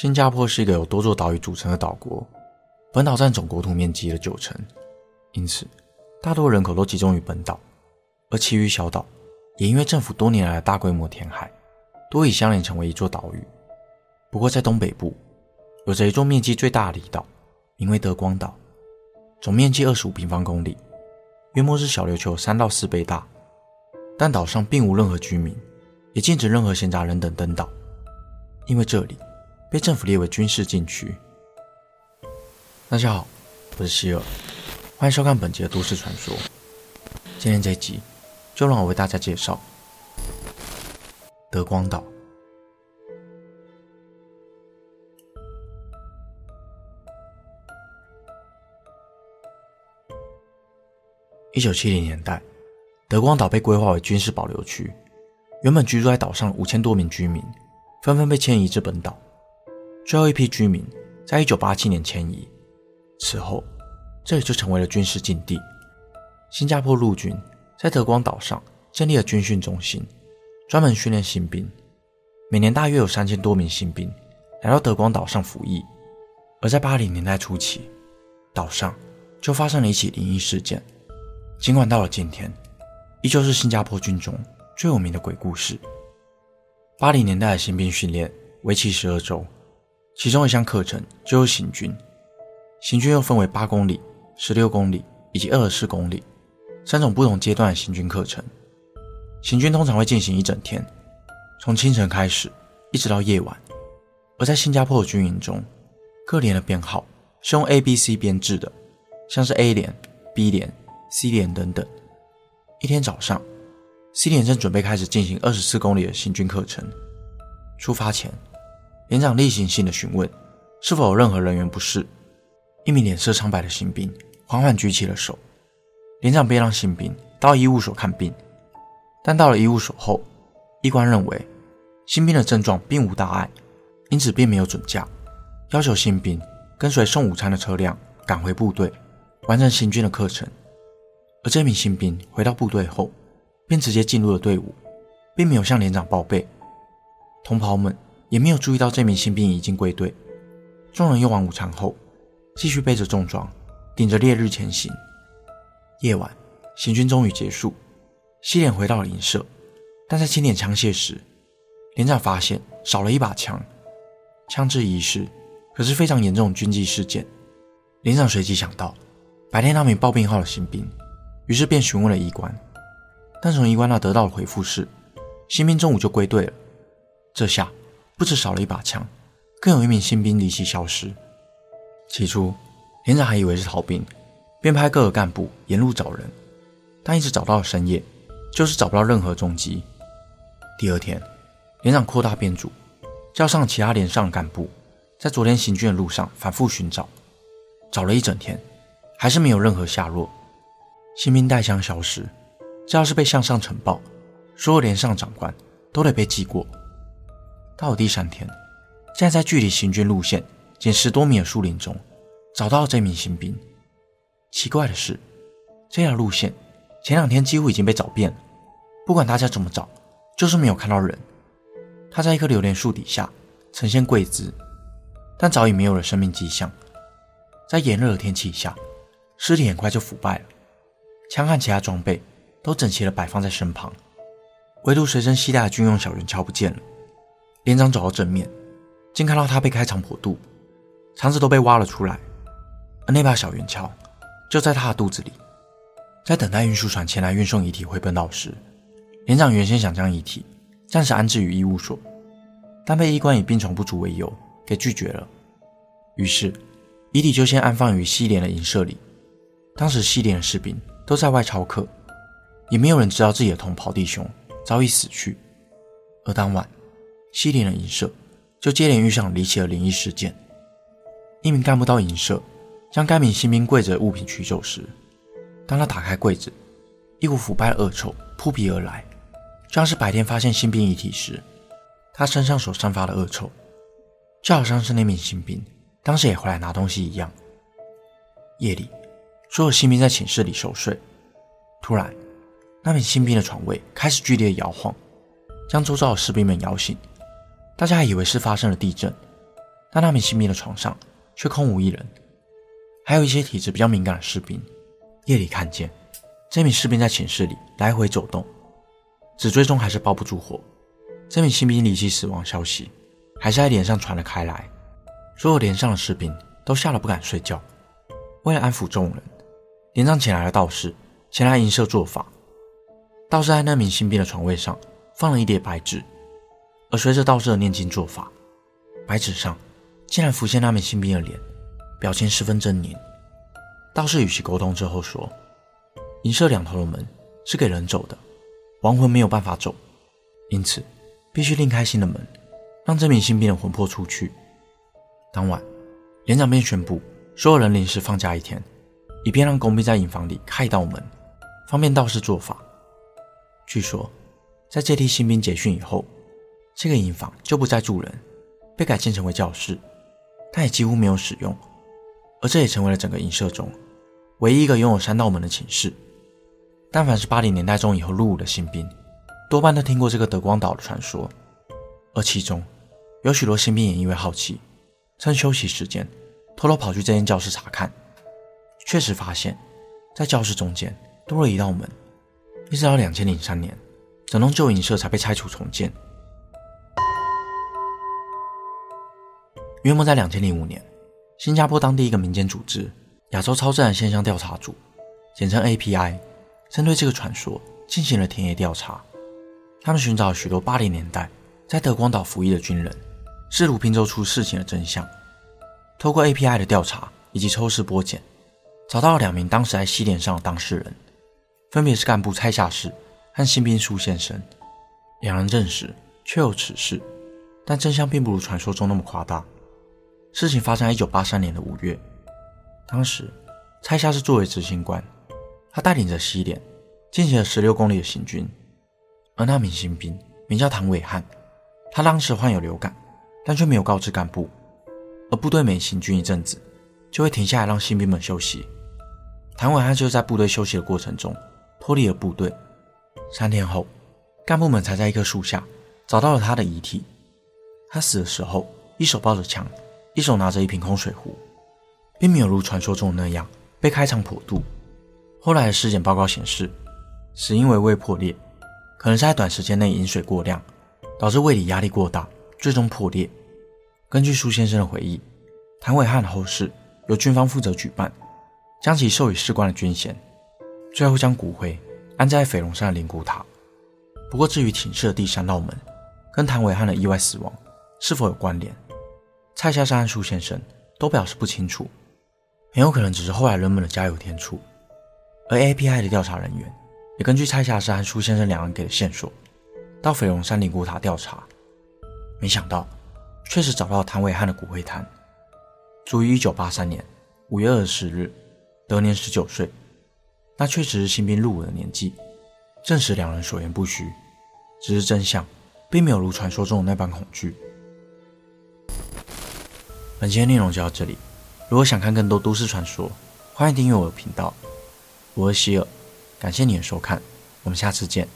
新加坡是一个由多座岛屿组成的岛国，本岛占总国土面积的九成，因此大多人口都集中于本岛，而其余小岛也因为政府多年来的大规模填海，多已相连成为一座岛屿。不过在东北部，有着一座面积最大的离岛，名为德光岛，总面积二十五平方公里，约莫是小琉球三到四倍大，但岛上并无任何居民，也禁止任何闲杂人等登岛，因为这里。被政府列为军事禁区。大家好，我是希尔，欢迎收看本集的都市传说。今天这集，就让我为大家介绍德光岛。一九七零年代，德光岛被规划为军事保留区，原本居住在岛上五千多名居民，纷纷被迁移至本岛。最后一批居民在一九八七年迁移，此后这里就成为了军事禁地。新加坡陆军在德光岛上建立了军训中心，专门训练新兵。每年大约有三千多名新兵来到德光岛上服役。而在八零年代初期，岛上就发生了一起灵异事件。尽管到了今天，依旧是新加坡军中最有名的鬼故事。八零年代的新兵训练为期十二周。其中一项课程就是行军，行军又分为八公里、十六公里以及二十四公里三种不同阶段的行军课程。行军通常会进行一整天，从清晨开始一直到夜晚。而在新加坡的军营中，各连的编号是用 A、B、C 编制的，像是 A 连、B 连、C 连等等。一天早上，C 连正准备开始进行二十四公里的行军课程，出发前。连长例行性的询问是否有任何人员不适。一名脸色苍白的新兵缓缓举起了手。连长便让新兵到医务所看病，但到了医务所后，医官认为新兵的症状并无大碍，因此并没有准假，要求新兵跟随送午餐的车辆赶回部队，完成行军的课程。而这名新兵回到部队后，便直接进入了队伍，并没有向连长报备。同袍们。也没有注意到这名新兵已经归队。众人用完午餐后，继续背着重装，顶着烈日前行。夜晚，行军终于结束，C 连回到了营舍，但在清点枪械时，连长发现少了一把枪，枪支遗失，可是非常严重的军纪事件。连长随即想到白天那名报病号的新兵，于是便询问了医官，但从医官那得到的回复是，新兵中午就归队了。这下。不止少了一把枪，更有一名新兵离奇消失。起初，连长还以为是逃兵，便派各个干部沿路找人，但一直找到深夜，就是找不到任何踪迹。第二天，连长扩大编组，叫上其他连上干部，在昨天行军的路上反复寻找，找了一整天，还是没有任何下落。新兵带枪消失，这要是被向上呈报，所有连上长官都得被记过。到了第三天，竟然在距离行军路线仅十多米的树林中找到了这名新兵。奇怪的是，这条路线前两天几乎已经被找遍了，不管大家怎么找，就是没有看到人。他在一棵榴莲树底下呈现跪姿，但早已没有了生命迹象。在炎热的天气下，尸体很快就腐败了，枪和其他装备都整齐地摆放在身旁，唯独随身携带的军用小圆锹不见了。连长走到正面，竟看到他被开肠破肚，肠子都被挖了出来，而那把小圆锹就在他的肚子里。在等待运输船前来运送遗体回本岛时，连长原先想将遗体暂时安置于医务所，但被医官以病床不足为由给拒绝了。于是，遗体就先安放于西连的营舍里。当时西连的士兵都在外操课，也没有人知道自己的同袍弟兄早已死去。而当晚西林的营舍就接连遇上离奇的灵异事件。一名干部到营舍将该名新兵柜子的物品取走时，当他打开柜子，一股腐败的恶臭扑鼻而来，像是白天发现新兵遗体时，他身上所散发的恶臭，就好像是那名新兵当时也回来拿东西一样。夜里，所有新兵在寝室里熟睡，突然，那名新兵的床位开始剧烈摇晃，将周遭的士兵们摇醒。大家还以为是发生了地震，但那名新兵的床上却空无一人。还有一些体质比较敏感的士兵，夜里看见这名士兵在寝室里来回走动，纸最终还是包不住火。这名新兵离奇死亡消息还是在连上传了开来，所有连上的士兵都吓得不敢睡觉。为了安抚众人，连长请来了道士前来营舍做法。道士在那名新兵的床位上放了一叠白纸，而随着道士的念经做法，白纸上竟然浮现那名新兵的脸。表情十分狰狞。道士与其沟通之后说：“营舍两头的门是给人走的，亡魂没有办法走，因此必须另开新的门，让这名新兵的魂魄出去。”当晚，连长便宣布所有人临时放假一天，以便让工兵在营房里开一道门，方便道士做法。据说，在这批新兵结训以后，这个营房就不再住人，被改建成为教室，但也几乎没有使用。而这也成为了整个营舍中唯一一个拥有三道门的寝室。但凡是八零年代中以后入伍的新兵，多半都听过这个德光岛的传说。而其中有许多新兵也因为好奇，趁休息时间偷偷跑去这间教室查看。确实发现，在教室中间多了一道门。一直到两千零三年，整栋旧营舍才被拆除重建。约莫在两千零五年。新加坡当地一个民间组织——亚洲超自然现象调查组，简称 API，针对这个传说进行了田野调查。他们寻找了许多八零年代在德光岛服役的军人，试图拼凑出事情的真相。透过 API 的调查以及抽丝剥茧，找到了两名当时在西点上的当事人，分别是干部蔡夏士和新兵苏先生。两人证实确有此事，但真相并不如传说中那么夸大。事情发生在一九八三年的五月，当时蔡夏是作为执行官，他带领着西点进行了十六公里的行军，而那名新兵名叫唐伟汉，他当时患有流感，但却没有告知干部，而部队每行军一阵子就会停下来让新兵们休息，唐伟汉就在部队休息的过程中脱离了部队，三天后，干部们才在一棵树下找到了他的遗体，他死的时候一手抱着枪。一手拿着一瓶空水壶，并没有如传说中那样被开肠破肚。后来的尸检报告显示，死因为胃破裂，可能是在短时间内饮水过量，导致胃里压力过大，最终破裂。根据苏先生的回忆，谭伟汉的后事由军方负责举办，将其授予士官的军衔，最后将骨灰安在斐龙山的灵骨塔。不过，至于寝室的第三道门跟谭伟汉的意外死亡是否有关联？蔡夏山和苏先生都表示不清楚，很有可能只是后来人们的加油添醋。而 API 的调查人员也根据蔡夏山和苏先生两人给的线索，到斐龙山灵骨塔调查，没想到确实找到了谭伟汉的骨灰坛，卒于一九八三年五月二十日，得年十九岁，那确实是新兵入伍的年纪，证实两人所言不虚，只是真相并没有如传说中的那般恐惧。本期的内容就到这里。如果想看更多都市传说，欢迎订阅我的频道。我是希尔，感谢你的收看，我们下次见。